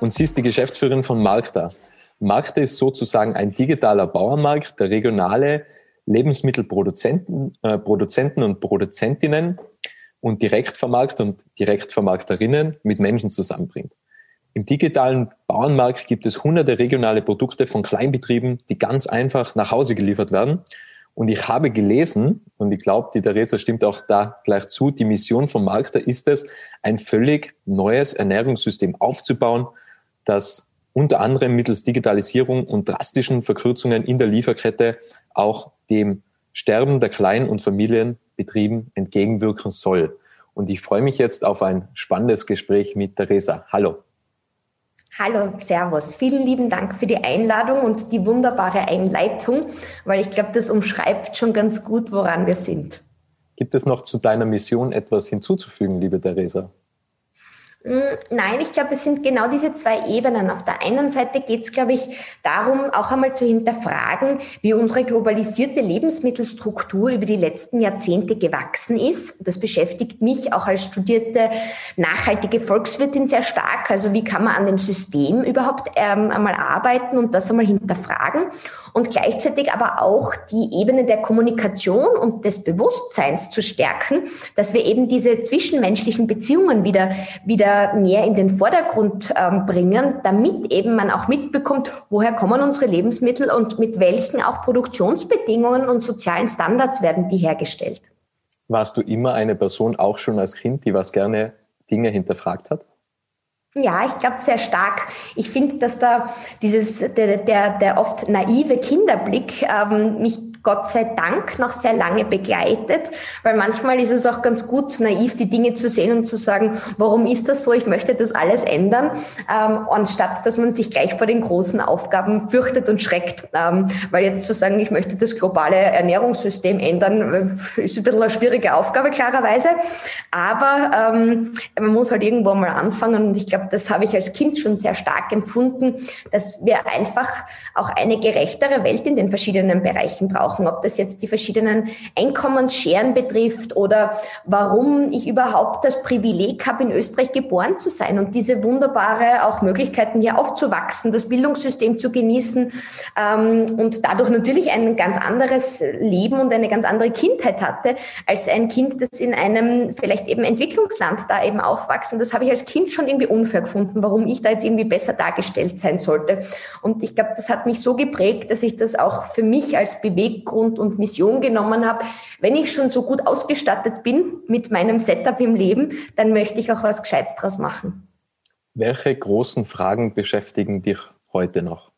und sie ist die Geschäftsführerin von Markta. Markta ist sozusagen ein digitaler Bauernmarkt, der regionale Lebensmittelproduzenten äh, Produzenten und Produzentinnen und Direktvermarkter und Direktvermarkterinnen mit Menschen zusammenbringt. Im digitalen Bauernmarkt gibt es hunderte regionale Produkte von Kleinbetrieben, die ganz einfach nach Hause geliefert werden. Und ich habe gelesen, und ich glaube, die Theresa stimmt auch da gleich zu, die Mission von Markta ist es, ein völlig neues Ernährungssystem aufzubauen, dass unter anderem mittels Digitalisierung und drastischen Verkürzungen in der Lieferkette auch dem Sterben der Klein- und Familienbetrieben entgegenwirken soll. Und ich freue mich jetzt auf ein spannendes Gespräch mit Theresa. Hallo. Hallo, Servus. Vielen lieben Dank für die Einladung und die wunderbare Einleitung, weil ich glaube, das umschreibt schon ganz gut, woran wir sind. Gibt es noch zu deiner Mission etwas hinzuzufügen, liebe Theresa? Hm, nein, ich glaube, es sind genau diese zwei Ebenen. Auf der einen Seite geht es, glaube ich, darum, auch einmal zu hinterfragen, wie unsere globalisierte Lebensmittelstruktur über die letzten Jahrzehnte gewachsen ist. Das beschäftigt mich auch als studierte nachhaltige Volkswirtin sehr stark. Also wie kann man an dem System überhaupt ähm, einmal arbeiten und das einmal hinterfragen? Und gleichzeitig aber auch die Ebene der Kommunikation und des Bewusstseins zu stärken, dass wir eben diese zwischenmenschlichen Beziehungen wieder, wieder näher in den Vordergrund ähm, bringen, damit eben man auch mitbekommt, woher kommen unsere Lebensmittel und mit welchen auch Produktionsbedingungen und sozialen Standards werden die hergestellt. Warst du immer eine Person, auch schon als Kind, die was gerne Dinge hinterfragt hat? Ja, ich glaube sehr stark. Ich finde, dass da dieses der, der, der oft naive Kinderblick ähm, mich Gott sei Dank noch sehr lange begleitet, weil manchmal ist es auch ganz gut, naiv die Dinge zu sehen und zu sagen, warum ist das so? Ich möchte das alles ändern, ähm, anstatt dass man sich gleich vor den großen Aufgaben fürchtet und schreckt. Ähm, weil jetzt zu sagen, ich möchte das globale Ernährungssystem ändern, äh, ist ein bisschen eine schwierige Aufgabe, klarerweise. Aber ähm, man muss halt irgendwo mal anfangen und ich glaube, das habe ich als Kind schon sehr stark empfunden, dass wir einfach auch eine gerechtere Welt in den verschiedenen Bereichen brauchen brauchen, ob das jetzt die verschiedenen Einkommensscheren betrifft oder warum ich überhaupt das Privileg habe, in Österreich geboren zu sein und diese wunderbare auch Möglichkeiten hier aufzuwachsen, das Bildungssystem zu genießen ähm, und dadurch natürlich ein ganz anderes Leben und eine ganz andere Kindheit hatte, als ein Kind, das in einem vielleicht eben Entwicklungsland da eben aufwächst. Und das habe ich als Kind schon irgendwie unfair gefunden, warum ich da jetzt irgendwie besser dargestellt sein sollte. Und ich glaube, das hat mich so geprägt, dass ich das auch für mich als Beweg Beweggrund und Mission genommen habe. Wenn ich schon so gut ausgestattet bin mit meinem Setup im Leben, dann möchte ich auch was Gescheites draus machen. Welche großen Fragen beschäftigen dich heute noch?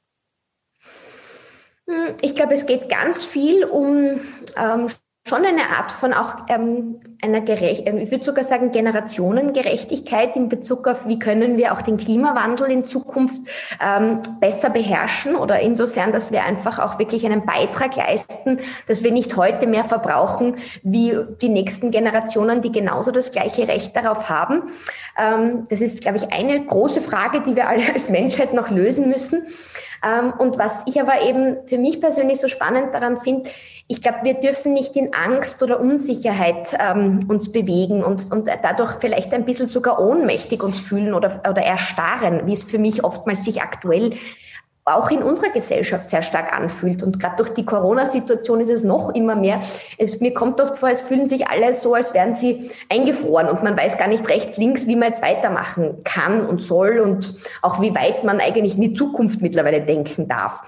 Hm, ich glaube, es geht ganz viel um ähm, schon eine Art von auch ähm, einer gerecht, ähm, ich würde sogar sagen Generationengerechtigkeit in Bezug auf, wie können wir auch den Klimawandel in Zukunft ähm, besser beherrschen oder insofern, dass wir einfach auch wirklich einen Beitrag leisten, dass wir nicht heute mehr verbrauchen wie die nächsten Generationen, die genauso das gleiche Recht darauf haben. Ähm, das ist, glaube ich, eine große Frage, die wir alle als Menschheit noch lösen müssen. Ähm, und was ich aber eben für mich persönlich so spannend daran finde, ich glaube, wir dürfen nicht in Angst oder Unsicherheit ähm, uns bewegen und, und dadurch vielleicht ein bisschen sogar ohnmächtig uns fühlen oder, oder erstarren, wie es für mich oftmals sich aktuell auch in unserer Gesellschaft sehr stark anfühlt. Und gerade durch die Corona-Situation ist es noch immer mehr. Es, mir kommt oft vor, es fühlen sich alle so, als wären sie eingefroren und man weiß gar nicht rechts, links, wie man jetzt weitermachen kann und soll und auch wie weit man eigentlich in die Zukunft mittlerweile denken darf.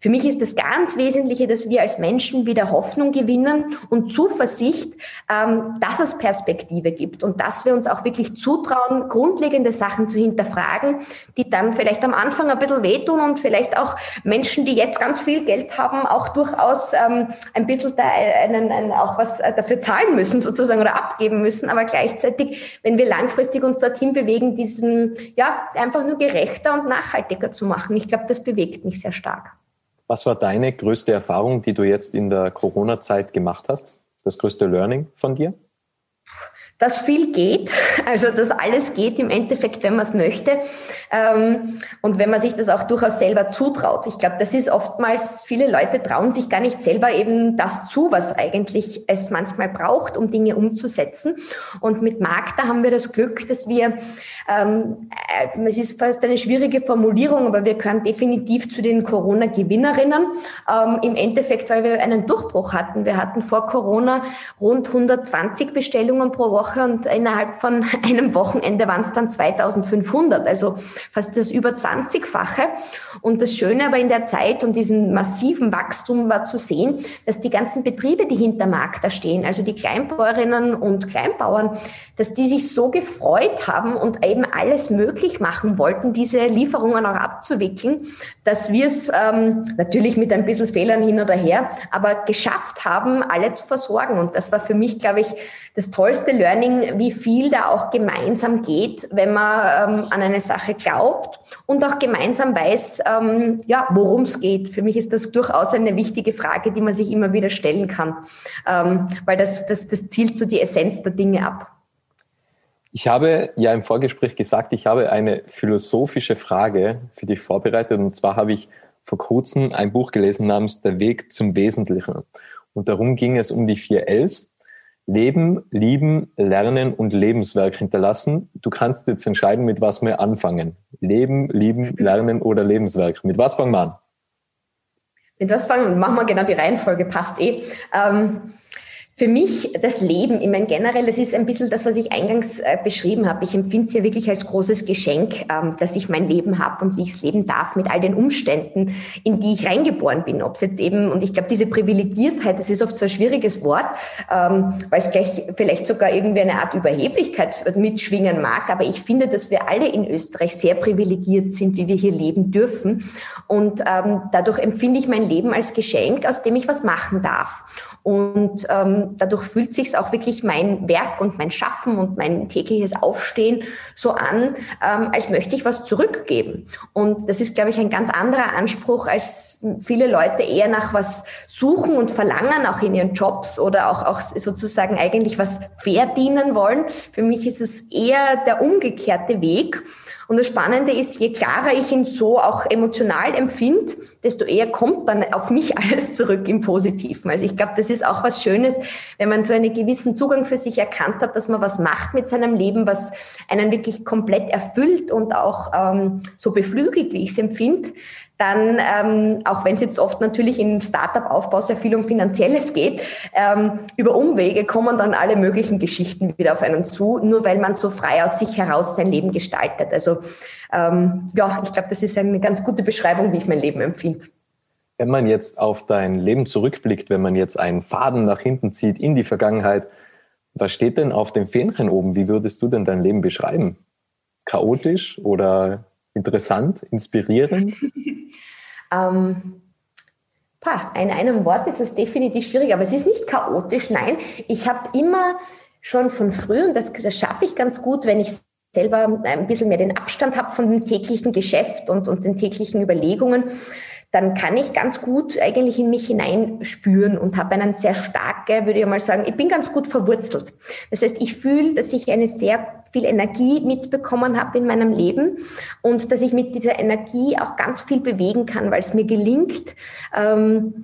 Für mich ist das ganz Wesentliche, dass wir als Menschen wieder Hoffnung gewinnen und Zuversicht, ähm, dass es Perspektive gibt und dass wir uns auch wirklich zutrauen, grundlegende Sachen zu hinterfragen, die dann vielleicht am Anfang ein bisschen wehtun und vielleicht auch Menschen, die jetzt ganz viel Geld haben, auch durchaus ähm, ein bisschen da einen, einen, auch was dafür zahlen müssen sozusagen oder abgeben müssen. Aber gleichzeitig, wenn wir langfristig uns dorthin bewegen, diesen, ja, einfach nur gerechter und nachhaltiger zu machen. Ich glaube, das bewegt mich sehr stark. Was war deine größte Erfahrung, die du jetzt in der Corona-Zeit gemacht hast? Das größte Learning von dir? Dass viel geht, also dass alles geht im Endeffekt, wenn man es möchte ähm, und wenn man sich das auch durchaus selber zutraut. Ich glaube, das ist oftmals, viele Leute trauen sich gar nicht selber eben das zu, was eigentlich es manchmal braucht, um Dinge umzusetzen. Und mit Magda haben wir das Glück, dass wir, ähm, äh, es ist fast eine schwierige Formulierung, aber wir können definitiv zu den Corona-Gewinnerinnen ähm, im Endeffekt, weil wir einen Durchbruch hatten. Wir hatten vor Corona rund 120 Bestellungen pro Woche Woche und innerhalb von einem Wochenende waren es dann 2500, also fast das über 20-fache. Und das Schöne aber in der Zeit und diesem massiven Wachstum war zu sehen, dass die ganzen Betriebe, die hinter Markt da stehen, also die Kleinbäuerinnen und Kleinbauern, dass die sich so gefreut haben und eben alles möglich machen wollten, diese Lieferungen auch abzuwickeln, dass wir es ähm, natürlich mit ein bisschen Fehlern hin oder her, aber geschafft haben, alle zu versorgen. Und das war für mich, glaube ich, das tollste Learning, wie viel da auch gemeinsam geht, wenn man ähm, an eine Sache glaubt und auch gemeinsam weiß, ähm, ja, worum es geht. Für mich ist das durchaus eine wichtige Frage, die man sich immer wieder stellen kann, ähm, weil das, das, das zielt so die Essenz der Dinge ab. Ich habe ja im Vorgespräch gesagt, ich habe eine philosophische Frage für dich vorbereitet. Und zwar habe ich vor kurzem ein Buch gelesen namens Der Weg zum Wesentlichen. Und darum ging es um die vier Ls. Leben, lieben, lernen und Lebenswerk hinterlassen. Du kannst jetzt entscheiden, mit was wir anfangen. Leben, lieben, lernen oder Lebenswerk. Mit was fangen wir an? Mit was fangen wir? Machen wir genau die Reihenfolge, passt eh. Ähm, für mich das Leben, ich meine generell, das ist ein bisschen das, was ich eingangs äh, beschrieben habe. Ich empfinde es ja wirklich als großes Geschenk, ähm, dass ich mein Leben habe und wie ich es leben darf mit all den Umständen, in die ich reingeboren bin. Ob es jetzt eben, und ich glaube, diese Privilegiertheit, das ist oft so ein schwieriges Wort, ähm, weil es gleich vielleicht sogar irgendwie eine Art Überheblichkeit mitschwingen mag. Aber ich finde, dass wir alle in Österreich sehr privilegiert sind, wie wir hier leben dürfen. Und ähm, dadurch empfinde ich mein Leben als Geschenk, aus dem ich was machen darf. Und ähm, dadurch fühlt sich auch wirklich mein Werk und mein Schaffen und mein tägliches Aufstehen so an, ähm, als möchte ich was zurückgeben. Und das ist, glaube ich, ein ganz anderer Anspruch, als viele Leute eher nach was suchen und verlangen, auch in ihren Jobs oder auch, auch sozusagen eigentlich was verdienen wollen. Für mich ist es eher der umgekehrte Weg. Und das Spannende ist, je klarer ich ihn so auch emotional empfinde, desto eher kommt dann auf mich alles zurück im Positiven. Also ich glaube, das ist auch was Schönes, wenn man so einen gewissen Zugang für sich erkannt hat, dass man was macht mit seinem Leben, was einen wirklich komplett erfüllt und auch ähm, so beflügelt, wie ich es empfinde, dann, ähm, auch wenn es jetzt oft natürlich im Startup-Aufbau sehr viel um Finanzielles geht, ähm, über Umwege kommen dann alle möglichen Geschichten wieder auf einen zu, nur weil man so frei aus sich heraus sein Leben gestaltet. Also ähm, ja, ich glaube, das ist eine ganz gute Beschreibung, wie ich mein Leben empfinde. Wenn man jetzt auf dein Leben zurückblickt, wenn man jetzt einen Faden nach hinten zieht in die Vergangenheit, was steht denn auf dem Fähnchen oben? Wie würdest du denn dein Leben beschreiben? Chaotisch oder interessant, inspirierend? ähm, pah, in einem Wort ist es definitiv schwierig, aber es ist nicht chaotisch. Nein, ich habe immer schon von früh, und das, das schaffe ich ganz gut, wenn ich selber ein bisschen mehr den Abstand habe von dem täglichen Geschäft und, und den täglichen Überlegungen, dann kann ich ganz gut eigentlich in mich hineinspüren und habe einen sehr starke, würde ich mal sagen, ich bin ganz gut verwurzelt. Das heißt, ich fühle, dass ich eine sehr viel Energie mitbekommen habe in meinem Leben und dass ich mit dieser Energie auch ganz viel bewegen kann, weil es mir gelingt, ähm,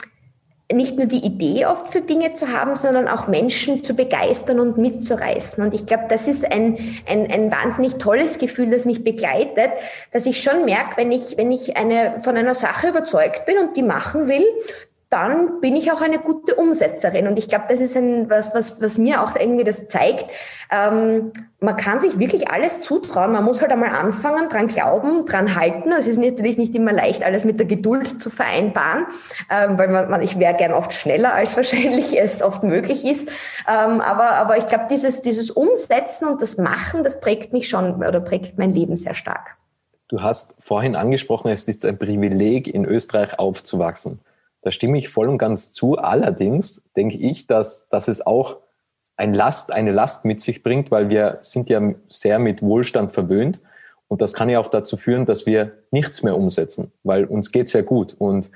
nicht nur die Idee oft für Dinge zu haben, sondern auch Menschen zu begeistern und mitzureißen. Und ich glaube, das ist ein, ein, ein wahnsinnig tolles Gefühl, das mich begleitet, dass ich schon merke, wenn ich, wenn ich eine, von einer Sache überzeugt bin und die machen will, dann bin ich auch eine gute Umsetzerin. Und ich glaube, das ist ein, was, was, was mir auch irgendwie das zeigt. Ähm, man kann sich wirklich alles zutrauen. Man muss halt einmal anfangen, dran glauben, dran halten. Es ist natürlich nicht immer leicht, alles mit der Geduld zu vereinbaren, ähm, weil man, man ich wäre gern oft schneller, als wahrscheinlich es oft möglich ist. Ähm, aber, aber ich glaube, dieses, dieses Umsetzen und das Machen, das prägt mich schon oder prägt mein Leben sehr stark. Du hast vorhin angesprochen, es ist ein Privileg, in Österreich aufzuwachsen. Da stimme ich voll und ganz zu. Allerdings denke ich, dass, dass es auch ein Last, eine Last mit sich bringt, weil wir sind ja sehr mit Wohlstand verwöhnt. Und das kann ja auch dazu führen, dass wir nichts mehr umsetzen, weil uns geht's ja gut. Und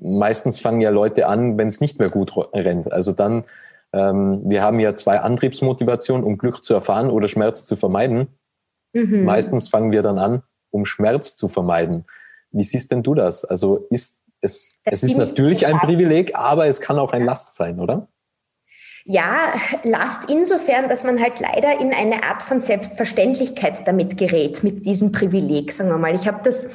meistens fangen ja Leute an, wenn es nicht mehr gut rennt. Also dann, ähm, wir haben ja zwei Antriebsmotivationen, um Glück zu erfahren oder Schmerz zu vermeiden. Mhm. Meistens fangen wir dann an, um Schmerz zu vermeiden. Wie siehst denn du das? Also ist es, es ist natürlich ein Privileg, aber es kann auch ein Last sein, oder? Ja, Last insofern, dass man halt leider in eine Art von Selbstverständlichkeit damit gerät, mit diesem Privileg, sagen wir mal. Ich habe das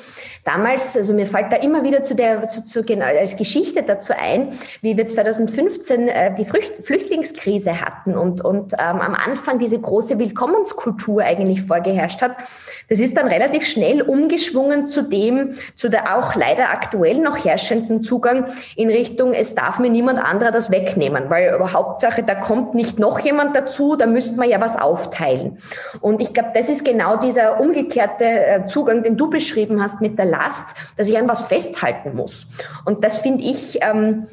damals, also mir fällt da immer wieder zu der, zu, zu, genau, als Geschichte dazu ein, wie wir 2015 äh, die Flücht, Flüchtlingskrise hatten und, und ähm, am Anfang diese große Willkommenskultur eigentlich vorgeherrscht hat. Das ist dann relativ schnell umgeschwungen zu dem, zu der auch leider aktuell noch herrschenden Zugang in Richtung, es darf mir niemand anderer das wegnehmen, weil Hauptsache Sache, da kommt nicht noch jemand dazu, da müsste man ja was aufteilen. Und ich glaube, das ist genau dieser umgekehrte äh, Zugang, den du beschrieben hast mit der Last, dass ich an was festhalten muss. Und das finde ich ähm,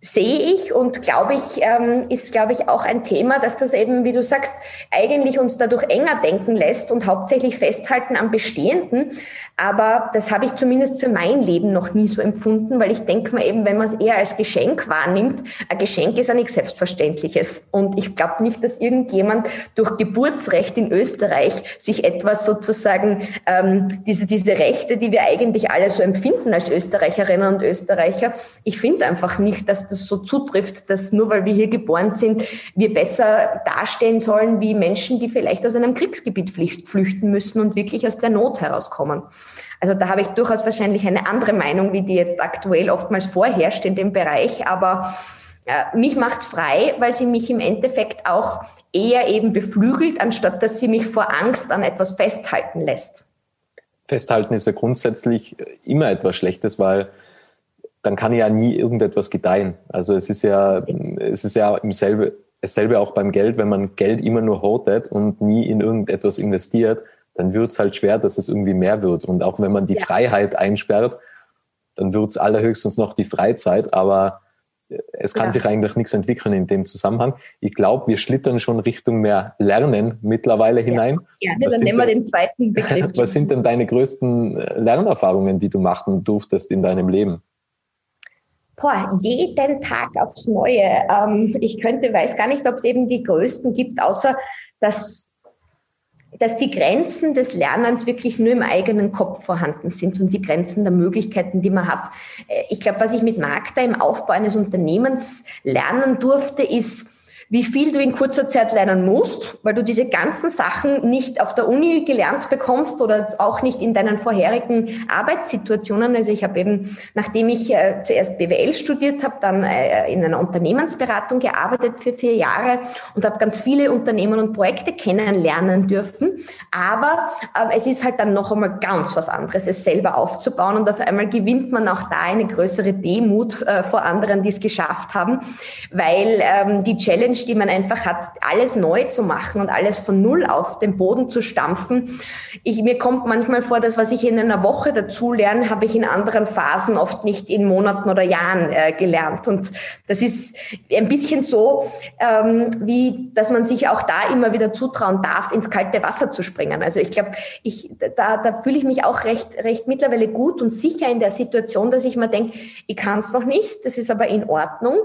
sehe ich und glaube ich, ähm, ist, glaube ich, auch ein Thema, dass das eben, wie du sagst, eigentlich uns dadurch enger denken lässt und hauptsächlich festhalten am Bestehenden. Aber das habe ich zumindest für mein Leben noch nie so empfunden, weil ich denke mir eben, wenn man es eher als Geschenk wahrnimmt, ein Geschenk ist ja nichts Selbstverständliches. Und ich glaube nicht, dass irgendjemand durch Geburtsrecht in Österreich sich etwas sozusagen, ähm, diese, diese Rechte, die wir eigentlich alle so empfinden als Österreicherinnen und Österreicher, ich finde einfach nicht, dass das so zutrifft, dass nur weil wir hier geboren sind, wir besser dastehen sollen wie Menschen, die vielleicht aus einem Kriegsgebiet flüchten müssen und wirklich aus der Not herauskommen. Also da habe ich durchaus wahrscheinlich eine andere Meinung, wie die jetzt aktuell oftmals vorherrscht in dem Bereich, aber äh, mich macht's frei, weil sie mich im Endeffekt auch eher eben beflügelt, anstatt dass sie mich vor Angst an etwas festhalten lässt. Festhalten ist ja grundsätzlich immer etwas Schlechtes, weil dann kann ja nie irgendetwas gedeihen. Also es ist ja, es ist ja im selbe, dasselbe auch beim Geld, wenn man Geld immer nur hortet und nie in irgendetwas investiert, dann wird es halt schwer, dass es irgendwie mehr wird. Und auch wenn man die ja. Freiheit einsperrt, dann wird es allerhöchstens noch die Freizeit, aber es kann ja. sich eigentlich nichts entwickeln in dem Zusammenhang. Ich glaube, wir schlittern schon Richtung mehr Lernen mittlerweile hinein. Ja, ja dann nehmen wir den zweiten Begriff. Was sind denn deine größten Lernerfahrungen, die du machen durftest in deinem Leben? Boah, jeden Tag aufs Neue. Ähm, ich könnte, weiß gar nicht, ob es eben die größten gibt, außer dass dass die Grenzen des Lernens wirklich nur im eigenen Kopf vorhanden sind und die Grenzen der Möglichkeiten, die man hat. Äh, ich glaube, was ich mit Magda im Aufbau eines Unternehmens lernen durfte, ist, wie viel du in kurzer Zeit lernen musst, weil du diese ganzen Sachen nicht auf der Uni gelernt bekommst oder auch nicht in deinen vorherigen Arbeitssituationen. Also ich habe eben, nachdem ich äh, zuerst BWL studiert habe, dann äh, in einer Unternehmensberatung gearbeitet für vier Jahre und habe ganz viele Unternehmen und Projekte kennenlernen dürfen. Aber äh, es ist halt dann noch einmal ganz was anderes, es selber aufzubauen und auf einmal gewinnt man auch da eine größere Demut äh, vor anderen, die es geschafft haben, weil ähm, die Challenge Challenge, die man einfach hat, alles neu zu machen und alles von Null auf den Boden zu stampfen. Ich, mir kommt manchmal vor, dass was ich in einer Woche dazu lerne, habe ich in anderen Phasen oft nicht in Monaten oder Jahren äh, gelernt. Und das ist ein bisschen so, ähm, wie, dass man sich auch da immer wieder zutrauen darf, ins kalte Wasser zu springen. Also ich glaube, ich, da, da fühle ich mich auch recht, recht mittlerweile gut und sicher in der Situation, dass ich mir denke, ich kann es noch nicht, das ist aber in Ordnung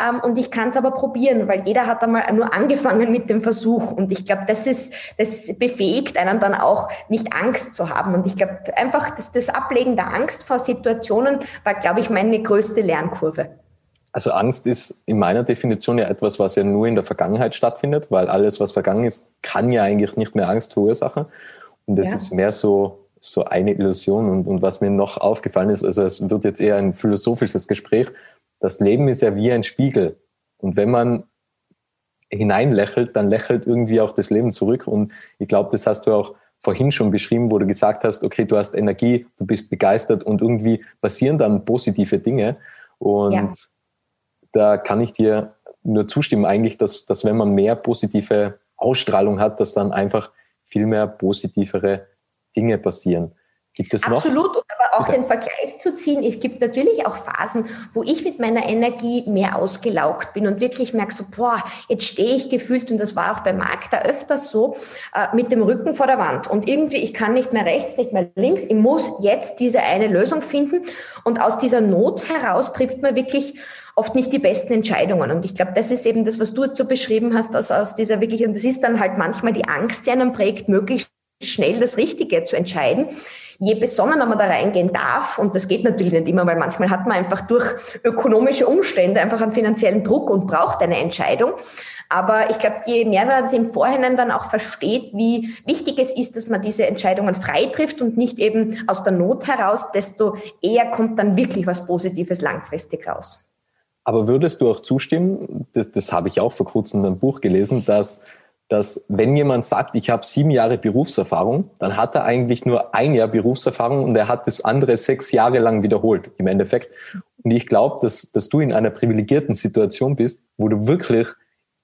ähm, und ich kann es aber probieren, weil jeder jeder hat einmal nur angefangen mit dem Versuch. Und ich glaube, das ist, das befähigt einen dann auch, nicht Angst zu haben. Und ich glaube, einfach das, das Ablegen der Angst vor Situationen war, glaube ich, meine größte Lernkurve. Also Angst ist in meiner Definition ja etwas, was ja nur in der Vergangenheit stattfindet, weil alles, was vergangen ist, kann ja eigentlich nicht mehr Angst verursachen. Und das ja. ist mehr so, so eine Illusion. Und, und was mir noch aufgefallen ist, also es wird jetzt eher ein philosophisches Gespräch, das Leben ist ja wie ein Spiegel. Und wenn man hineinlächelt, dann lächelt irgendwie auch das Leben zurück. Und ich glaube, das hast du auch vorhin schon beschrieben, wo du gesagt hast, okay, du hast Energie, du bist begeistert und irgendwie passieren dann positive Dinge. Und ja. da kann ich dir nur zustimmen, eigentlich, dass, dass wenn man mehr positive Ausstrahlung hat, dass dann einfach viel mehr positivere Dinge passieren. Gibt es noch? Absolut, auch den Vergleich zu ziehen. Es gibt natürlich auch Phasen, wo ich mit meiner Energie mehr ausgelaugt bin und wirklich merke so, boah, jetzt stehe ich gefühlt, und das war auch bei Magda öfters so, äh, mit dem Rücken vor der Wand. Und irgendwie, ich kann nicht mehr rechts, nicht mehr links. Ich muss jetzt diese eine Lösung finden. Und aus dieser Not heraus trifft man wirklich oft nicht die besten Entscheidungen. Und ich glaube, das ist eben das, was du jetzt so beschrieben hast, dass aus dieser wirklich, und das ist dann halt manchmal die Angst, die einen prägt, möglichst schnell das Richtige zu entscheiden. Je besonnener man da reingehen darf, und das geht natürlich nicht immer, weil manchmal hat man einfach durch ökonomische Umstände einfach einen finanziellen Druck und braucht eine Entscheidung. Aber ich glaube, je mehr man das im Vorhinein dann auch versteht, wie wichtig es ist, dass man diese Entscheidungen frei trifft und nicht eben aus der Not heraus, desto eher kommt dann wirklich was Positives langfristig raus. Aber würdest du auch zustimmen, das, das habe ich auch vor kurzem in einem Buch gelesen, dass dass wenn jemand sagt, ich habe sieben Jahre Berufserfahrung, dann hat er eigentlich nur ein Jahr Berufserfahrung und er hat das andere sechs Jahre lang wiederholt im Endeffekt. Und ich glaube, dass, dass du in einer privilegierten Situation bist, wo du wirklich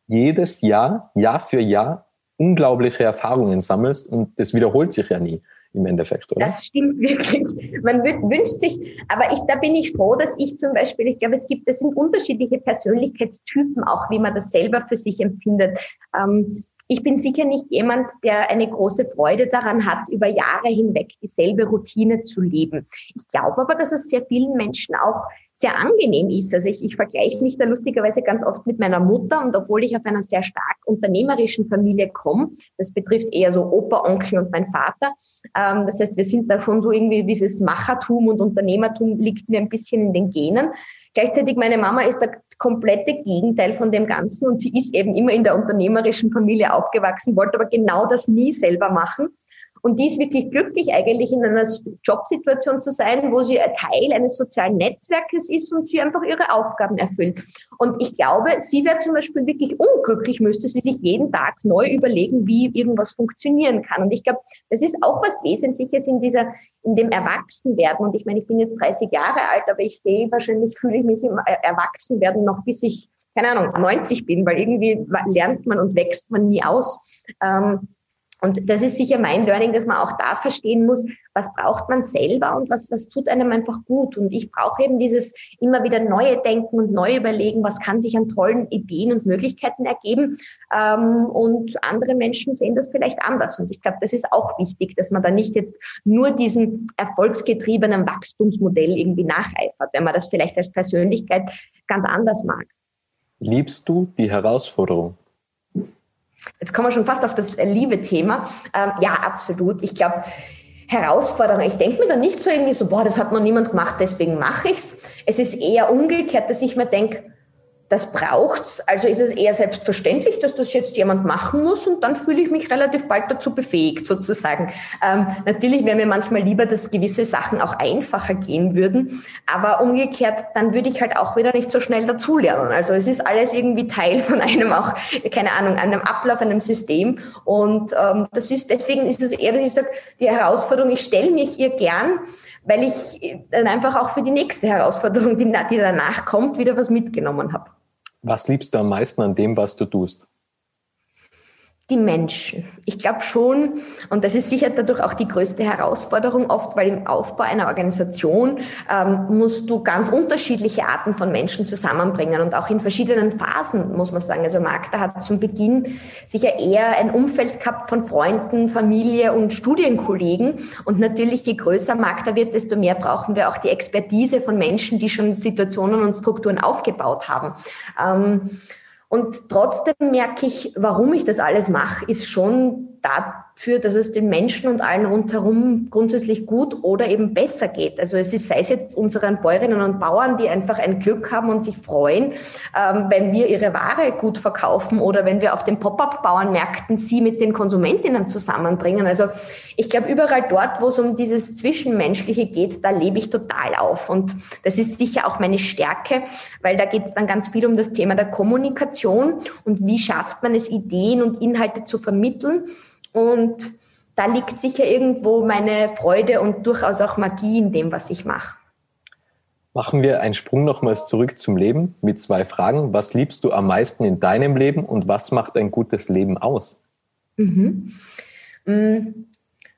jedes Jahr, Jahr für Jahr, unglaubliche Erfahrungen sammelst und das wiederholt sich ja nie im Endeffekt, oder? Das stimmt wirklich. Man wünscht sich, aber ich, da bin ich froh, dass ich zum Beispiel, ich glaube, es gibt, es sind unterschiedliche Persönlichkeitstypen auch, wie man das selber für sich empfindet. Ähm, ich bin sicher nicht jemand, der eine große Freude daran hat, über Jahre hinweg dieselbe Routine zu leben. Ich glaube aber, dass es sehr vielen Menschen auch sehr angenehm ist. Also ich, ich vergleiche mich da lustigerweise ganz oft mit meiner Mutter und obwohl ich auf einer sehr stark unternehmerischen Familie komme, das betrifft eher so Opa, Onkel und mein Vater. Ähm, das heißt, wir sind da schon so irgendwie dieses Machertum und Unternehmertum liegt mir ein bisschen in den Genen. Gleichzeitig meine Mama ist der komplette Gegenteil von dem Ganzen und sie ist eben immer in der unternehmerischen Familie aufgewachsen, wollte aber genau das nie selber machen. Und die ist wirklich glücklich, eigentlich in einer Jobsituation zu sein, wo sie ein Teil eines sozialen Netzwerkes ist und sie einfach ihre Aufgaben erfüllt. Und ich glaube, sie wäre zum Beispiel wirklich unglücklich, müsste sie sich jeden Tag neu überlegen, wie irgendwas funktionieren kann. Und ich glaube, das ist auch was Wesentliches in dieser, in dem Erwachsenwerden. Und ich meine, ich bin jetzt 30 Jahre alt, aber ich sehe wahrscheinlich, fühle ich mich im Erwachsenwerden noch bis ich keine Ahnung, 90 bin, weil irgendwie lernt man und wächst man nie aus. Ähm, und das ist sicher mein Learning, dass man auch da verstehen muss, was braucht man selber und was, was tut einem einfach gut. Und ich brauche eben dieses immer wieder neue Denken und neu überlegen, was kann sich an tollen Ideen und Möglichkeiten ergeben. Ähm, und andere Menschen sehen das vielleicht anders. Und ich glaube, das ist auch wichtig, dass man da nicht jetzt nur diesem erfolgsgetriebenen Wachstumsmodell irgendwie nacheifert, wenn man das vielleicht als Persönlichkeit ganz anders mag. Liebst du die Herausforderung? Jetzt kommen wir schon fast auf das Liebe-Thema. Ähm, ja, absolut. Ich glaube, Herausforderung. Ich denke mir da nicht so irgendwie so, boah, das hat noch niemand gemacht, deswegen mache ich's. Es ist eher umgekehrt, dass ich mir denke, das braucht's. Also ist es eher selbstverständlich, dass das jetzt jemand machen muss und dann fühle ich mich relativ bald dazu befähigt, sozusagen. Ähm, natürlich wäre mir manchmal lieber, dass gewisse Sachen auch einfacher gehen würden, aber umgekehrt, dann würde ich halt auch wieder nicht so schnell dazulernen. Also es ist alles irgendwie Teil von einem auch, keine Ahnung, einem Ablauf, einem System und ähm, das ist, deswegen ist es eher, dass ich sage, die Herausforderung, ich stelle mich ihr gern, weil ich dann einfach auch für die nächste Herausforderung, die, die danach kommt, wieder was mitgenommen habe. Was liebst du am meisten an dem, was du tust? Die Menschen. Ich glaube schon, und das ist sicher dadurch auch die größte Herausforderung oft, weil im Aufbau einer Organisation ähm, musst du ganz unterschiedliche Arten von Menschen zusammenbringen und auch in verschiedenen Phasen, muss man sagen. Also Magda hat zum Beginn sicher eher ein Umfeld gehabt von Freunden, Familie und Studienkollegen. Und natürlich, je größer Magda wird, desto mehr brauchen wir auch die Expertise von Menschen, die schon Situationen und Strukturen aufgebaut haben. Ähm, und trotzdem merke ich, warum ich das alles mache, ist schon dafür, dass es den Menschen und allen rundherum grundsätzlich gut oder eben besser geht. Also es ist, sei es jetzt unseren Bäuerinnen und Bauern, die einfach ein Glück haben und sich freuen, ähm, wenn wir ihre Ware gut verkaufen oder wenn wir auf den Pop-up-Bauernmärkten sie mit den Konsumentinnen zusammenbringen. Also ich glaube, überall dort, wo es um dieses Zwischenmenschliche geht, da lebe ich total auf. Und das ist sicher auch meine Stärke, weil da geht es dann ganz viel um das Thema der Kommunikation und wie schafft man es, Ideen und Inhalte zu vermitteln. Und da liegt sicher irgendwo meine Freude und durchaus auch Magie in dem, was ich mache. Machen wir einen Sprung nochmals zurück zum Leben mit zwei Fragen. Was liebst du am meisten in deinem Leben und was macht ein gutes Leben aus? Mhm. Mm,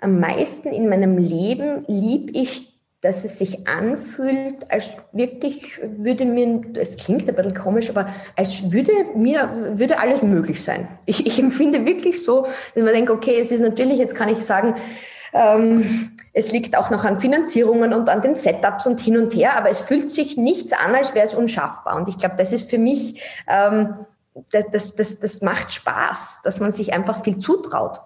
am meisten in meinem Leben liebe ich dass es sich anfühlt, als wirklich würde mir, es klingt ein bisschen komisch, aber als würde mir, würde alles möglich sein. Ich, ich empfinde wirklich so, dass man denkt, okay, es ist natürlich, jetzt kann ich sagen, ähm, es liegt auch noch an Finanzierungen und an den Setups und hin und her, aber es fühlt sich nichts an, als wäre es unschaffbar. Und ich glaube, das ist für mich, ähm, das, das, das, das macht Spaß, dass man sich einfach viel zutraut.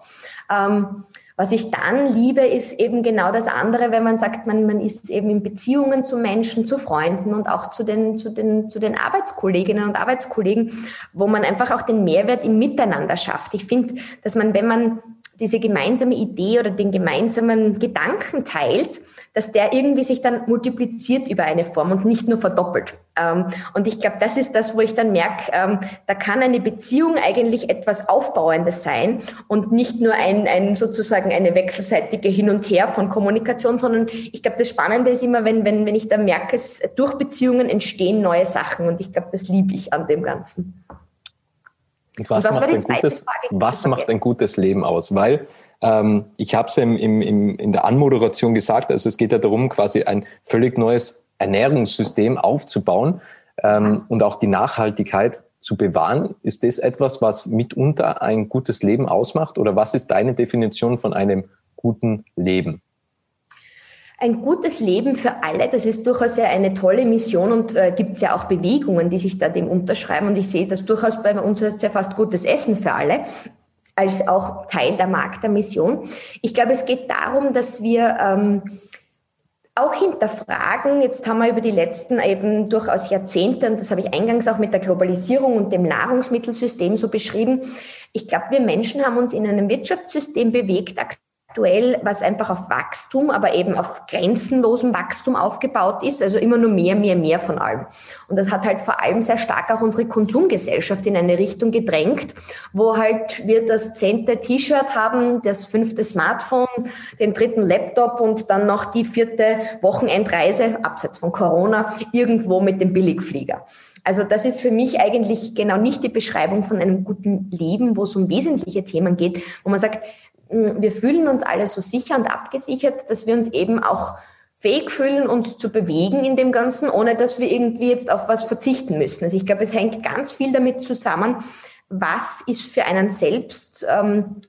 Ähm, was ich dann liebe, ist eben genau das andere, wenn man sagt, man, man ist eben in Beziehungen zu Menschen, zu Freunden und auch zu den, zu den, zu den Arbeitskolleginnen und Arbeitskollegen, wo man einfach auch den Mehrwert im Miteinander schafft. Ich finde, dass man, wenn man diese gemeinsame Idee oder den gemeinsamen Gedanken teilt, dass der irgendwie sich dann multipliziert über eine Form und nicht nur verdoppelt. Ähm, und ich glaube, das ist das, wo ich dann merke, ähm, da kann eine Beziehung eigentlich etwas Aufbauendes sein und nicht nur ein, ein sozusagen eine wechselseitige Hin und Her von Kommunikation, sondern ich glaube, das Spannende ist immer, wenn, wenn, wenn ich da merke, es, durch Beziehungen entstehen neue Sachen und ich glaube, das liebe ich an dem Ganzen. Und was, und macht, ein gutes, was macht ein gutes Leben aus? Weil ähm, ich habe es ja im, im, in der Anmoderation gesagt, also es geht ja darum, quasi ein völlig neues Ernährungssystem aufzubauen ähm, und auch die Nachhaltigkeit zu bewahren. Ist das etwas, was mitunter ein gutes Leben ausmacht? Oder was ist deine Definition von einem guten Leben? Ein gutes Leben für alle, das ist durchaus ja eine tolle Mission und äh, gibt es ja auch Bewegungen, die sich da dem unterschreiben. Und ich sehe das durchaus bei uns heißt ja fast gutes Essen für alle als auch Teil der Markt der Mission. Ich glaube, es geht darum, dass wir ähm, auch hinterfragen, jetzt haben wir über die letzten eben durchaus Jahrzehnte, und das habe ich eingangs auch mit der Globalisierung und dem Nahrungsmittelsystem so beschrieben, ich glaube, wir Menschen haben uns in einem Wirtschaftssystem bewegt, aktuell, was einfach auf Wachstum, aber eben auf grenzenlosem Wachstum aufgebaut ist, also immer nur mehr, mehr, mehr von allem. Und das hat halt vor allem sehr stark auch unsere Konsumgesellschaft in eine Richtung gedrängt, wo halt wir das zehnte T-Shirt haben, das fünfte Smartphone, den dritten Laptop und dann noch die vierte Wochenendreise, abseits von Corona, irgendwo mit dem Billigflieger. Also das ist für mich eigentlich genau nicht die Beschreibung von einem guten Leben, wo es um wesentliche Themen geht, wo man sagt, wir fühlen uns alle so sicher und abgesichert, dass wir uns eben auch fähig fühlen, uns zu bewegen in dem Ganzen, ohne dass wir irgendwie jetzt auf was verzichten müssen. Also ich glaube, es hängt ganz viel damit zusammen, was ist für einen selbst ähm,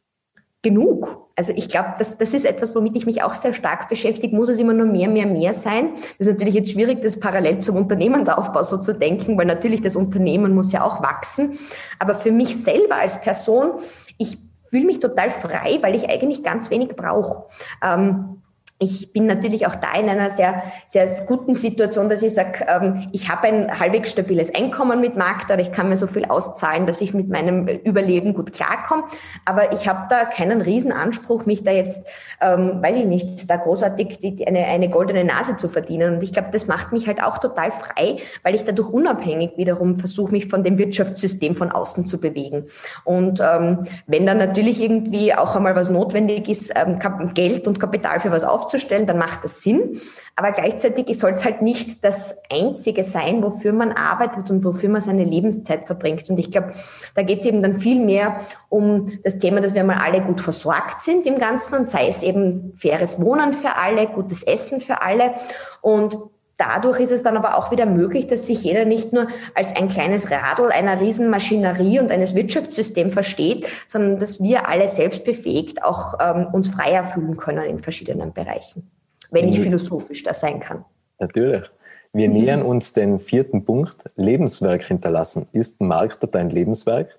genug. Also ich glaube, das, das ist etwas, womit ich mich auch sehr stark beschäftige. Muss es immer nur mehr, mehr, mehr sein? Das ist natürlich jetzt schwierig, das parallel zum Unternehmensaufbau so zu denken, weil natürlich das Unternehmen muss ja auch wachsen. Aber für mich selber als Person, ich fühle mich total frei, weil ich eigentlich ganz wenig brauche. Ähm, ich bin natürlich auch da in einer sehr, sehr guten Situation, dass ich sage, ähm, ich habe ein halbwegs stabiles Einkommen mit Markt, aber ich kann mir so viel auszahlen, dass ich mit meinem Überleben gut klarkomme. Aber ich habe da keinen Riesenanspruch, mich da jetzt, ähm, weiß ich nicht, da großartig die, die eine, eine goldene Nase zu verdienen. Und ich glaube, das macht mich halt auch total frei, weil ich dadurch unabhängig wiederum versuche, mich von dem Wirtschaftssystem von außen zu bewegen. Und ähm, wenn dann natürlich irgendwie auch einmal was notwendig ist, ähm, Geld und Kapital für was aufzunehmen, aufzustellen, dann macht das Sinn. Aber gleichzeitig soll es halt nicht das Einzige sein, wofür man arbeitet und wofür man seine Lebenszeit verbringt. Und ich glaube, da geht es eben dann viel mehr um das Thema, dass wir mal alle gut versorgt sind im Ganzen und sei es eben faires Wohnen für alle, gutes Essen für alle. Und Dadurch ist es dann aber auch wieder möglich, dass sich jeder nicht nur als ein kleines Radl einer Riesenmaschinerie und eines Wirtschaftssystems versteht, sondern dass wir alle selbstbefähigt auch ähm, uns freier fühlen können in verschiedenen Bereichen, wenn ich philosophisch da sein kann. Natürlich. Wir mhm. nähern uns den vierten Punkt, Lebenswerk hinterlassen. Ist Markt dein Lebenswerk?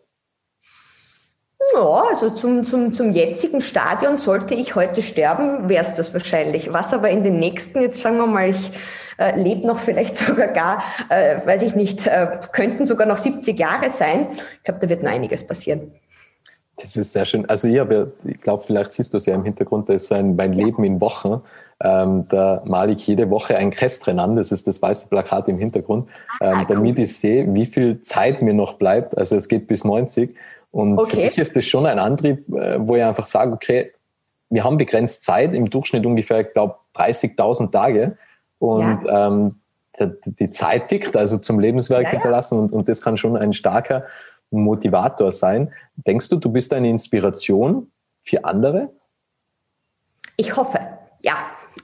Ja, also zum, zum, zum jetzigen Stadion sollte ich heute sterben, wäre es das wahrscheinlich. Was aber in den nächsten, jetzt sagen wir mal, ich äh, lebe noch vielleicht sogar gar, äh, weiß ich nicht, äh, könnten sogar noch 70 Jahre sein. Ich glaube, da wird noch einiges passieren. Das ist sehr schön. Also ich ja, ich glaube, vielleicht siehst du es ja im Hintergrund, da ist ein Mein Leben in Wochen. Ähm, da male ich jede Woche ein Kästchen an, das ist das weiße Plakat im Hintergrund, ah, ähm, damit ich sehe, wie viel Zeit mir noch bleibt. Also es geht bis 90. Und okay. für mich ist das schon ein Antrieb, äh, wo ich einfach sage, okay, wir haben begrenzt Zeit, im Durchschnitt ungefähr, ich glaube, 30.000 Tage. Und ja. ähm, die, die, Zeit tickt, also zum Lebenswerk ja, hinterlassen. Und, und das kann schon ein starker Motivator sein. Denkst du, du bist eine Inspiration für andere? Ich hoffe, ja.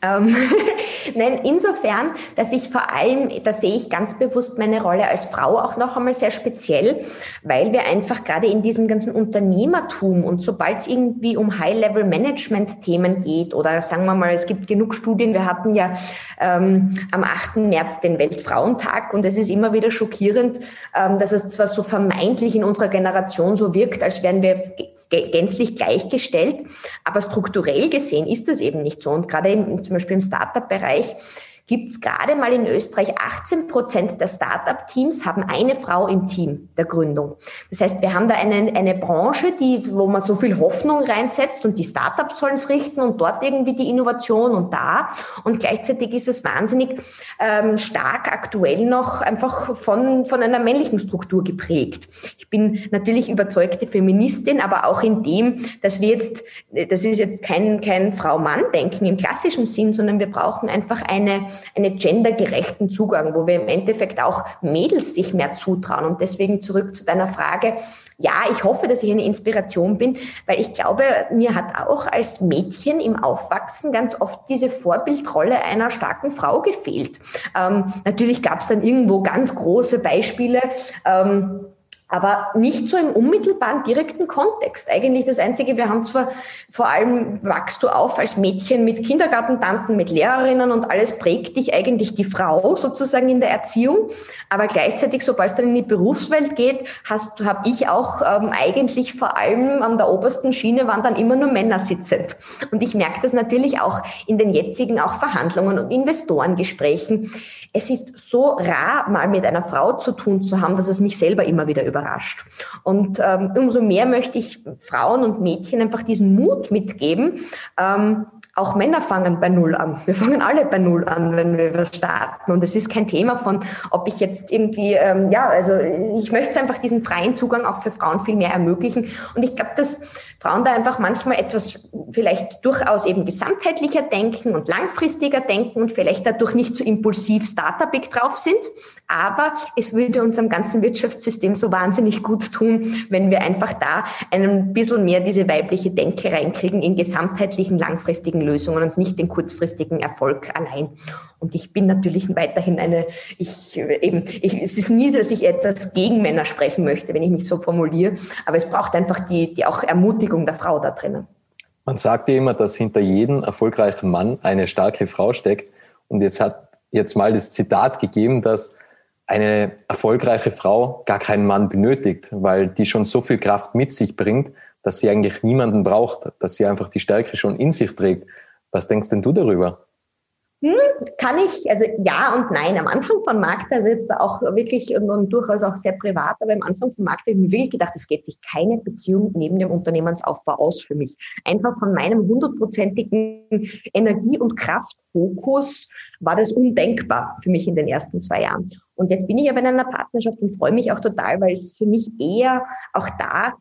Ähm, Nein, insofern, dass ich vor allem, da sehe ich ganz bewusst meine Rolle als Frau auch noch einmal sehr speziell, weil wir einfach gerade in diesem ganzen Unternehmertum und sobald es irgendwie um High-Level-Management-Themen geht oder sagen wir mal, es gibt genug Studien, wir hatten ja ähm, am 8. März den Weltfrauentag und es ist immer wieder schockierend, ähm, dass es zwar so vermeintlich in unserer Generation so wirkt, als wären wir gänzlich gleichgestellt, aber strukturell gesehen ist das eben nicht so und gerade im, zum Beispiel im Startup-Bereich Bereich gibt es gerade mal in Österreich 18 Prozent der Startup-Teams haben eine Frau im Team der Gründung. Das heißt, wir haben da eine, eine Branche, die, wo man so viel Hoffnung reinsetzt und die Startups sollen es richten und dort irgendwie die Innovation und da. Und gleichzeitig ist es wahnsinnig ähm, stark aktuell noch einfach von, von einer männlichen Struktur geprägt. Ich bin natürlich überzeugte Feministin, aber auch in dem, dass wir jetzt, das ist jetzt kein, kein Frau-Mann-Denken im klassischen Sinn, sondern wir brauchen einfach eine einen gendergerechten Zugang, wo wir im Endeffekt auch Mädels sich mehr zutrauen. Und deswegen zurück zu deiner Frage. Ja, ich hoffe, dass ich eine Inspiration bin, weil ich glaube, mir hat auch als Mädchen im Aufwachsen ganz oft diese Vorbildrolle einer starken Frau gefehlt. Ähm, natürlich gab es dann irgendwo ganz große Beispiele. Ähm, aber nicht so im unmittelbaren direkten Kontext. Eigentlich das Einzige, wir haben zwar vor allem wachst du auf als Mädchen mit Kindergartentanten, mit Lehrerinnen und alles prägt dich eigentlich die Frau sozusagen in der Erziehung, aber gleichzeitig, sobald es dann in die Berufswelt geht, hast habe ich auch ähm, eigentlich vor allem an der obersten Schiene waren dann immer nur Männer sitzend. Und ich merke das natürlich auch in den jetzigen auch Verhandlungen und Investorengesprächen es ist so rar, mal mit einer Frau zu tun zu haben, dass es mich selber immer wieder überrascht. Und ähm, umso mehr möchte ich Frauen und Mädchen einfach diesen Mut mitgeben, ähm, auch Männer fangen bei Null an. Wir fangen alle bei Null an, wenn wir was starten. Und es ist kein Thema von, ob ich jetzt irgendwie, ähm, ja, also ich möchte einfach diesen freien Zugang auch für Frauen viel mehr ermöglichen. Und ich glaube, dass Frauen da einfach manchmal etwas vielleicht durchaus eben gesamtheitlicher denken und langfristiger denken und vielleicht dadurch nicht so impulsiv startupig drauf sind. Aber es würde unserem ganzen Wirtschaftssystem so wahnsinnig gut tun, wenn wir einfach da ein bisschen mehr diese weibliche Denke reinkriegen in gesamtheitlichen, langfristigen Lösungen und nicht den kurzfristigen Erfolg allein. Und ich bin natürlich weiterhin eine, ich eben, ich, es ist nie, dass ich etwas gegen Männer sprechen möchte, wenn ich mich so formuliere, aber es braucht einfach die, die auch Ermutigung der Frau da drinnen. Man sagt ja immer, dass hinter jedem erfolgreichen Mann eine starke Frau steckt. Und jetzt hat jetzt mal das Zitat gegeben, dass eine erfolgreiche Frau gar keinen Mann benötigt, weil die schon so viel Kraft mit sich bringt, dass sie eigentlich niemanden braucht, dass sie einfach die Stärke schon in sich trägt. Was denkst denn du darüber? Hm, kann ich, also ja und nein. Am Anfang von Markt, also jetzt auch wirklich und, und, durchaus auch sehr privat, aber am Anfang von Markt habe ich mir wirklich gedacht, es geht sich keine Beziehung neben dem Unternehmensaufbau aus für mich. Einfach von meinem hundertprozentigen Energie- und Kraftfokus war das undenkbar für mich in den ersten zwei Jahren. Und jetzt bin ich aber in einer Partnerschaft und freue mich auch total, weil es für mich eher auch da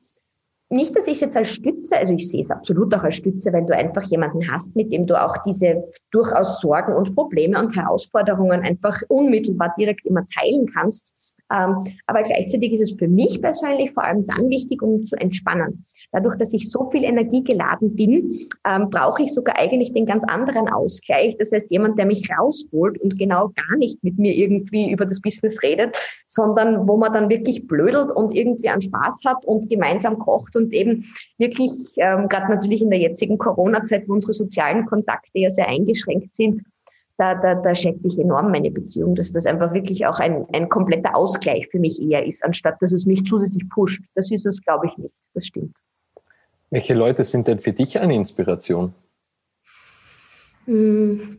nicht, dass ich es jetzt als Stütze, also ich sehe es absolut auch als Stütze, wenn du einfach jemanden hast, mit dem du auch diese durchaus Sorgen und Probleme und Herausforderungen einfach unmittelbar direkt immer teilen kannst aber gleichzeitig ist es für mich persönlich vor allem dann wichtig, um zu entspannen. Dadurch, dass ich so viel Energie geladen bin, ähm, brauche ich sogar eigentlich den ganz anderen Ausgleich. Das heißt, jemand, der mich rausholt und genau gar nicht mit mir irgendwie über das Business redet, sondern wo man dann wirklich blödelt und irgendwie an Spaß hat und gemeinsam kocht und eben wirklich, ähm, gerade natürlich in der jetzigen Corona-Zeit, wo unsere sozialen Kontakte ja sehr eingeschränkt sind, da, da, da schätze ich enorm meine Beziehung, dass das einfach wirklich auch ein, ein kompletter Ausgleich für mich eher ist, anstatt dass es mich zusätzlich pusht. Das ist es, glaube ich, nicht. Das stimmt. Welche Leute sind denn für dich eine Inspiration? Hm,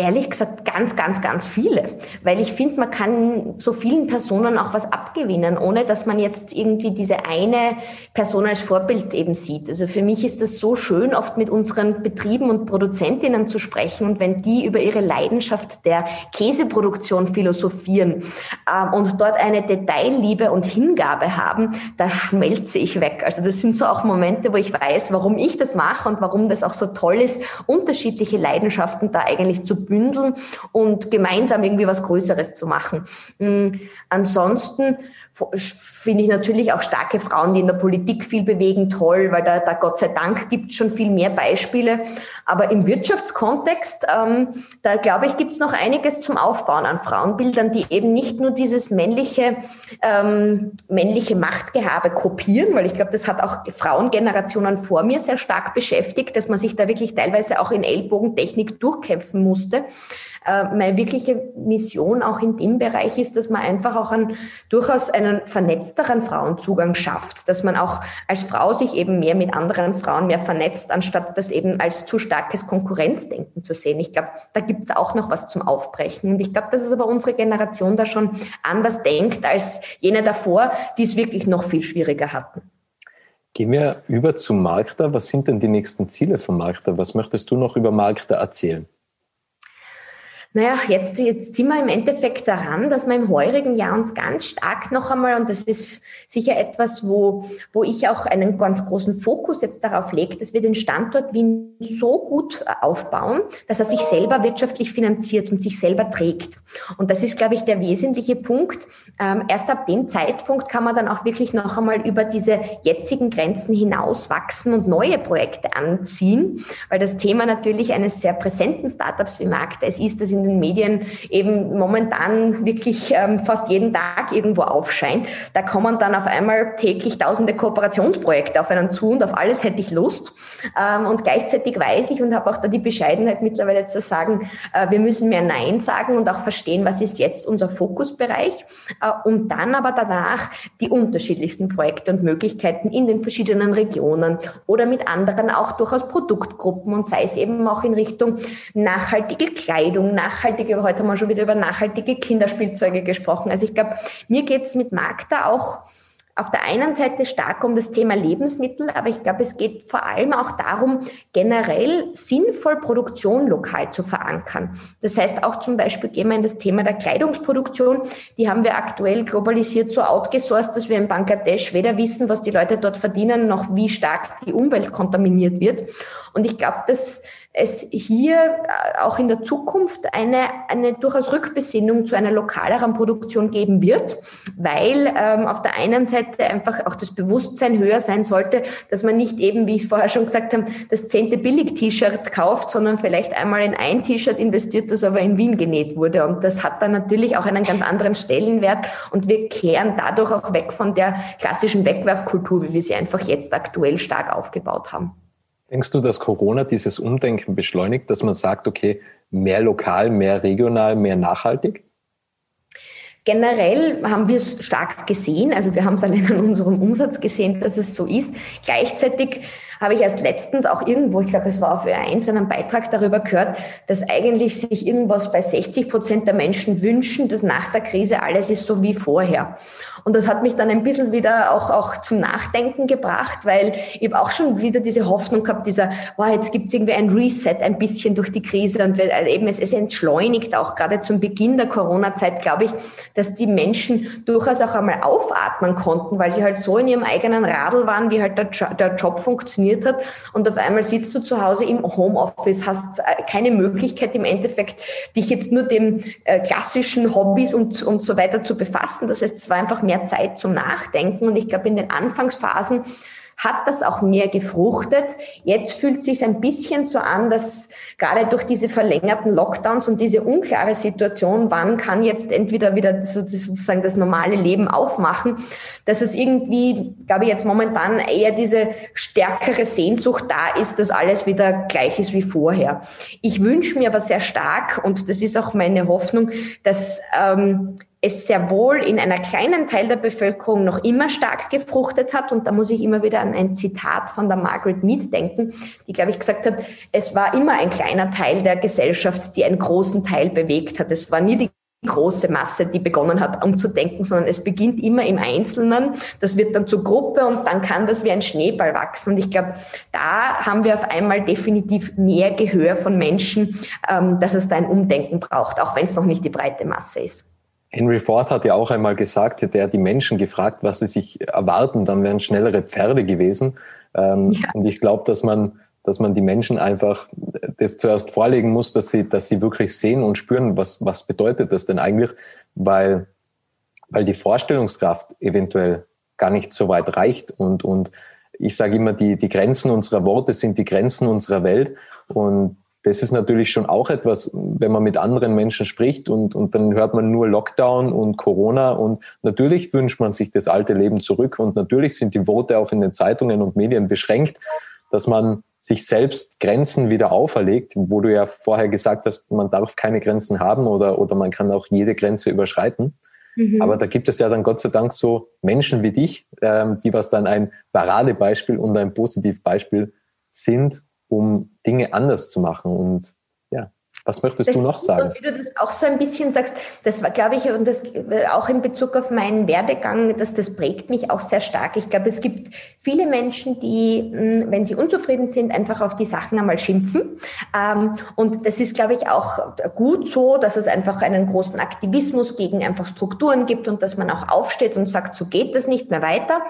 Ehrlich gesagt, ganz, ganz, ganz viele. Weil ich finde, man kann so vielen Personen auch was abgewinnen, ohne dass man jetzt irgendwie diese eine Person als Vorbild eben sieht. Also für mich ist das so schön, oft mit unseren Betrieben und Produzentinnen zu sprechen. Und wenn die über ihre Leidenschaft der Käseproduktion philosophieren äh, und dort eine Detailliebe und Hingabe haben, da schmelze ich weg. Also das sind so auch Momente, wo ich weiß, warum ich das mache und warum das auch so toll ist, unterschiedliche Leidenschaften da eigentlich zu bündeln und gemeinsam irgendwie was Größeres zu machen. Mhm. Ansonsten finde ich natürlich auch starke Frauen, die in der Politik viel bewegen, toll, weil da, da Gott sei Dank gibt es schon viel mehr Beispiele. Aber im Wirtschaftskontext, ähm, da glaube ich, gibt es noch einiges zum Aufbauen an Frauenbildern, die eben nicht nur dieses männliche, ähm, männliche Machtgehabe kopieren, weil ich glaube, das hat auch Frauengenerationen vor mir sehr stark beschäftigt, dass man sich da wirklich teilweise auch in Ellbogentechnik durchkämpfen musste. Äh, meine wirkliche Mission auch in dem Bereich ist, dass man einfach auch einen, durchaus einen vernetzteren Frauenzugang schafft, dass man auch als Frau sich eben mehr mit anderen Frauen mehr vernetzt, anstatt das eben als zu starkes Konkurrenzdenken zu sehen. Ich glaube, da gibt es auch noch was zum Aufbrechen. Und ich glaube, dass es aber unsere Generation da schon anders denkt als jene davor, die es wirklich noch viel schwieriger hatten. Gehen wir über zu Markta. Was sind denn die nächsten Ziele von Markta? Was möchtest du noch über Markta erzählen? Naja, jetzt, jetzt sind wir im Endeffekt daran, dass wir im heurigen Jahr uns ganz stark noch einmal, und das ist sicher etwas, wo, wo ich auch einen ganz großen Fokus jetzt darauf lege, dass wir den Standort Wien so gut äh, aufbauen, dass er sich selber wirtschaftlich finanziert und sich selber trägt. Und das ist, glaube ich, der wesentliche Punkt. Ähm, erst ab dem Zeitpunkt kann man dann auch wirklich noch einmal über diese jetzigen Grenzen hinaus wachsen und neue Projekte anziehen, weil das Thema natürlich eines sehr präsenten Startups wie Markt es ist, dass in den Medien eben momentan wirklich ähm, fast jeden Tag irgendwo aufscheint. Da kommen dann auf einmal täglich tausende Kooperationsprojekte auf einen zu und auf alles hätte ich Lust. Ähm, und gleichzeitig weiß ich und habe auch da die Bescheidenheit mittlerweile zu sagen, äh, wir müssen mehr Nein sagen und auch verstehen, was ist jetzt unser Fokusbereich, äh, um dann aber danach die unterschiedlichsten Projekte und Möglichkeiten in den verschiedenen Regionen oder mit anderen auch durchaus Produktgruppen und sei es eben auch in Richtung nachhaltige Kleidung, nachhaltige, heute haben wir schon wieder über nachhaltige Kinderspielzeuge gesprochen. Also ich glaube, mir geht es mit Magda auch auf der einen Seite stark um das Thema Lebensmittel, aber ich glaube, es geht vor allem auch darum, generell sinnvoll Produktion lokal zu verankern. Das heißt, auch zum Beispiel gehen wir in das Thema der Kleidungsproduktion. Die haben wir aktuell globalisiert so outgesourced, dass wir in Bangladesch weder wissen, was die Leute dort verdienen, noch wie stark die Umwelt kontaminiert wird. Und ich glaube, dass es hier äh, auch in der Zukunft eine, eine durchaus Rückbesinnung zu einer lokaleren Produktion geben wird, weil ähm, auf der einen Seite einfach auch das Bewusstsein höher sein sollte, dass man nicht eben, wie ich es vorher schon gesagt habe, das zehnte Billig-T-Shirt kauft, sondern vielleicht einmal in ein T-Shirt investiert, das aber in Wien genäht wurde. Und das hat dann natürlich auch einen ganz anderen Stellenwert und wir kehren dadurch auch weg von der klassischen Wegwerfkultur, wie wir sie einfach jetzt aktuell stark aufgebaut haben. Denkst du, dass Corona dieses Umdenken beschleunigt, dass man sagt, okay, mehr lokal, mehr regional, mehr nachhaltig? Generell haben wir es stark gesehen, also wir haben es allein an unserem Umsatz gesehen, dass es so ist. Gleichzeitig habe ich erst letztens auch irgendwo, ich glaube, es war auf Ö1, einen Beitrag darüber gehört, dass eigentlich sich irgendwas bei 60 Prozent der Menschen wünschen, dass nach der Krise alles ist so wie vorher. Und das hat mich dann ein bisschen wieder auch, auch zum Nachdenken gebracht, weil ich auch schon wieder diese Hoffnung gehabt, dieser, wow, jetzt gibt es irgendwie ein Reset ein bisschen durch die Krise und eben es, es entschleunigt auch gerade zum Beginn der Corona-Zeit, glaube ich, dass die Menschen durchaus auch einmal aufatmen konnten, weil sie halt so in ihrem eigenen Radl waren, wie halt der, der Job funktioniert hat. Und auf einmal sitzt du zu Hause im Homeoffice, hast äh, keine Möglichkeit im Endeffekt, dich jetzt nur dem äh, klassischen Hobbys und, und so weiter zu befassen. Das heißt, es war einfach mehr Zeit zum Nachdenken. Und ich glaube, in den Anfangsphasen hat das auch mehr gefruchtet. Jetzt fühlt es sich ein bisschen so an, dass gerade durch diese verlängerten Lockdowns und diese unklare Situation, wann kann jetzt entweder wieder sozusagen das normale Leben aufmachen, dass es irgendwie, glaube ich, jetzt momentan eher diese stärkere Sehnsucht da ist, dass alles wieder gleich ist wie vorher. Ich wünsche mir aber sehr stark, und das ist auch meine Hoffnung, dass ähm, es sehr wohl in einer kleinen Teil der Bevölkerung noch immer stark gefruchtet hat. Und da muss ich immer wieder an ein Zitat von der Margaret Mead denken, die, glaube ich, gesagt hat, es war immer ein kleiner Teil der Gesellschaft, die einen großen Teil bewegt hat. Es war nie die große Masse, die begonnen hat umzudenken, sondern es beginnt immer im Einzelnen. Das wird dann zur Gruppe und dann kann das wie ein Schneeball wachsen. Und ich glaube, da haben wir auf einmal definitiv mehr Gehör von Menschen, ähm, dass es da ein Umdenken braucht, auch wenn es noch nicht die breite Masse ist. Henry Ford hat ja auch einmal gesagt, hätte er die Menschen gefragt, was sie sich erwarten, dann wären schnellere Pferde gewesen. Ähm. Und ich glaube, dass man dass man die Menschen einfach das zuerst vorlegen muss, dass sie, dass sie wirklich sehen und spüren, was, was bedeutet das denn eigentlich, weil, weil die Vorstellungskraft eventuell gar nicht so weit reicht und, und ich sage immer, die, die Grenzen unserer Worte sind die Grenzen unserer Welt und das ist natürlich schon auch etwas, wenn man mit anderen Menschen spricht und, und dann hört man nur Lockdown und Corona und natürlich wünscht man sich das alte Leben zurück und natürlich sind die Worte auch in den Zeitungen und Medien beschränkt, dass man sich selbst Grenzen wieder auferlegt, wo du ja vorher gesagt hast, man darf keine Grenzen haben oder, oder man kann auch jede Grenze überschreiten. Mhm. Aber da gibt es ja dann Gott sei Dank so Menschen wie dich, ähm, die was dann ein Paradebeispiel und ein Positivbeispiel sind, um Dinge anders zu machen. Und was möchtest das du noch sagen? Und wie du das auch so ein bisschen sagst, das war, glaube ich, und das auch in Bezug auf meinen Werdegang, dass das prägt mich auch sehr stark. Ich glaube, es gibt viele Menschen, die, hm, wenn sie unzufrieden sind, einfach auf die Sachen einmal schimpfen. Ähm, und das ist, glaube ich, auch gut so, dass es einfach einen großen Aktivismus gegen einfach Strukturen gibt und dass man auch aufsteht und sagt, so geht das nicht mehr weiter.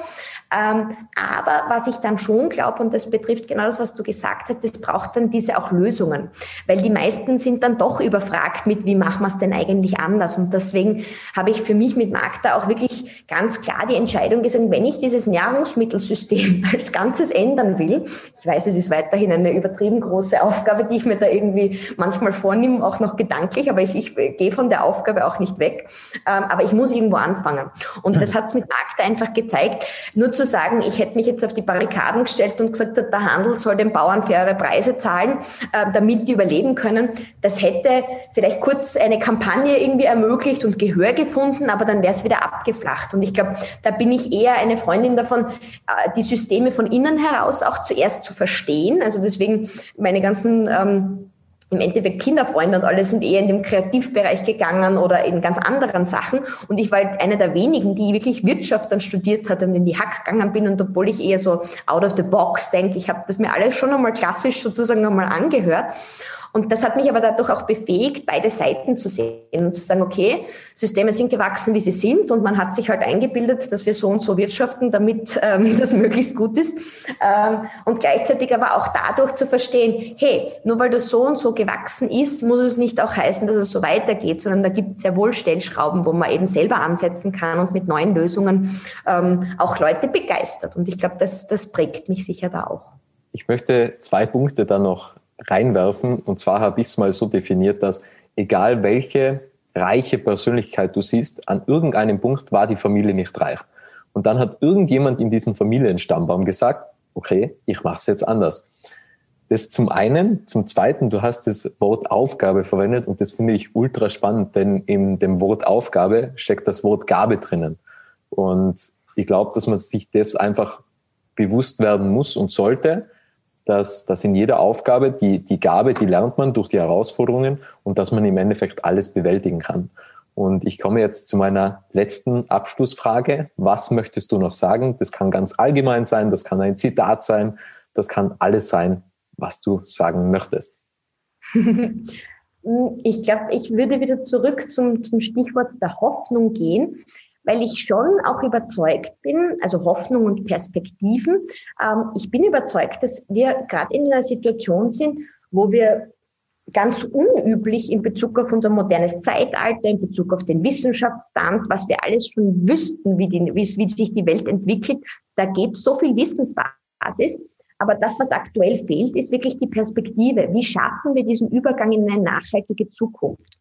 Ähm, aber was ich dann schon glaube, und das betrifft genau das, was du gesagt hast, es braucht dann diese auch Lösungen. Weil die meisten sind sind dann doch überfragt mit, wie machen wir es denn eigentlich anders? Und deswegen habe ich für mich mit Magda auch wirklich ganz klar die Entscheidung gesagt, wenn ich dieses Nahrungsmittelsystem als Ganzes ändern will, ich weiß, es ist weiterhin eine übertrieben große Aufgabe, die ich mir da irgendwie manchmal vornehme, auch noch gedanklich, aber ich, ich gehe von der Aufgabe auch nicht weg. Ähm, aber ich muss irgendwo anfangen. Und das hat es mit Magda einfach gezeigt. Nur zu sagen, ich hätte mich jetzt auf die Barrikaden gestellt und gesagt, der Handel soll den Bauern faire Preise zahlen, äh, damit die überleben können, das hätte vielleicht kurz eine Kampagne irgendwie ermöglicht und Gehör gefunden, aber dann wäre es wieder abgeflacht. Und ich glaube, da bin ich eher eine Freundin davon, äh, die Systeme von innen heraus auch zuerst zu verstehen. Also deswegen meine ganzen ähm, im Endeffekt Kinderfreunde und alle sind eher in dem Kreativbereich gegangen oder in ganz anderen Sachen. Und ich war halt eine der wenigen, die wirklich Wirtschaft dann studiert hat und in die Hack gegangen bin. Und obwohl ich eher so out of the box denke, ich habe das mir alles schon einmal klassisch sozusagen einmal angehört. Und das hat mich aber dadurch auch befähigt, beide Seiten zu sehen und zu sagen, okay, Systeme sind gewachsen, wie sie sind und man hat sich halt eingebildet, dass wir so und so wirtschaften, damit ähm, das möglichst gut ist. Ähm, und gleichzeitig aber auch dadurch zu verstehen, hey, nur weil das so und so gewachsen ist, muss es nicht auch heißen, dass es so weitergeht, sondern da gibt es sehr wohl Stellschrauben, wo man eben selber ansetzen kann und mit neuen Lösungen ähm, auch Leute begeistert. Und ich glaube, das, das prägt mich sicher da auch. Ich möchte zwei Punkte da noch reinwerfen. Und zwar habe ich es mal so definiert, dass egal welche reiche Persönlichkeit du siehst, an irgendeinem Punkt war die Familie nicht reich. Und dann hat irgendjemand in diesem Familienstammbaum gesagt, okay, ich mache es jetzt anders. Das zum einen. Zum zweiten, du hast das Wort Aufgabe verwendet und das finde ich ultra spannend, denn in dem Wort Aufgabe steckt das Wort Gabe drinnen. Und ich glaube, dass man sich das einfach bewusst werden muss und sollte, dass, dass in jeder Aufgabe die, die Gabe, die lernt man durch die Herausforderungen und dass man im Endeffekt alles bewältigen kann. Und ich komme jetzt zu meiner letzten Abschlussfrage. Was möchtest du noch sagen? Das kann ganz allgemein sein, das kann ein Zitat sein, das kann alles sein, was du sagen möchtest. Ich glaube, ich würde wieder zurück zum, zum Stichwort der Hoffnung gehen weil ich schon auch überzeugt bin, also Hoffnung und Perspektiven. Ähm, ich bin überzeugt, dass wir gerade in einer Situation sind, wo wir ganz unüblich in Bezug auf unser modernes Zeitalter, in Bezug auf den Wissenschaftsstand, was wir alles schon wüssten, wie, die, wie, wie sich die Welt entwickelt. Da gibt es so viel Wissensbasis. Aber das, was aktuell fehlt, ist wirklich die Perspektive. Wie schaffen wir diesen Übergang in eine nachhaltige Zukunft?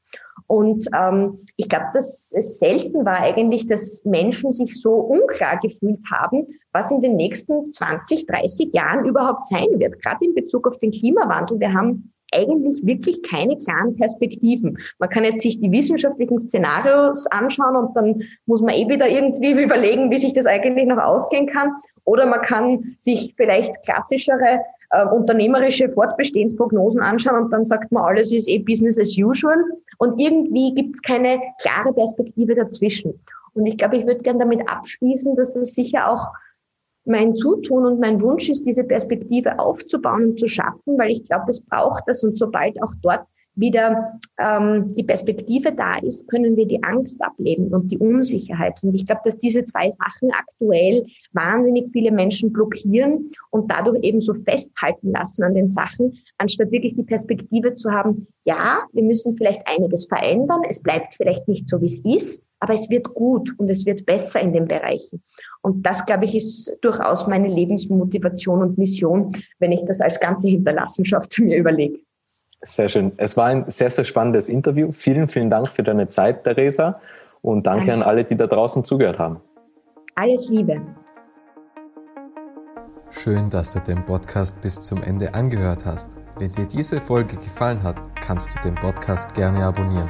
Und ähm, ich glaube, dass es selten war eigentlich, dass Menschen sich so unklar gefühlt haben, was in den nächsten 20, 30 Jahren überhaupt sein wird. Gerade in Bezug auf den Klimawandel. Wir haben eigentlich wirklich keine klaren Perspektiven. Man kann jetzt sich die wissenschaftlichen Szenarios anschauen und dann muss man eh wieder irgendwie überlegen, wie sich das eigentlich noch ausgehen kann. Oder man kann sich vielleicht klassischere äh, unternehmerische Fortbestehensprognosen anschauen und dann sagt man, alles ist eh Business as usual und irgendwie gibt es keine klare Perspektive dazwischen. Und ich glaube, ich würde gerne damit abschließen, dass das sicher auch mein Zutun und mein Wunsch ist, diese Perspektive aufzubauen und zu schaffen, weil ich glaube, es braucht das. Und sobald auch dort wieder ähm, die Perspektive da ist, können wir die Angst ableben und die Unsicherheit. Und ich glaube, dass diese zwei Sachen aktuell wahnsinnig viele Menschen blockieren und dadurch eben so festhalten lassen an den Sachen, anstatt wirklich die Perspektive zu haben, ja, wir müssen vielleicht einiges verändern, es bleibt vielleicht nicht so, wie es ist, aber es wird gut und es wird besser in den Bereichen. Und das, glaube ich, ist durchaus meine Lebensmotivation und Mission, wenn ich das als ganze Hinterlassenschaft mir überlege. Sehr schön. Es war ein sehr, sehr spannendes Interview. Vielen, vielen Dank für deine Zeit, Theresa. Und danke, danke. an alle, die da draußen zugehört haben. Alles Liebe. Schön, dass du den Podcast bis zum Ende angehört hast. Wenn dir diese Folge gefallen hat, kannst du den Podcast gerne abonnieren.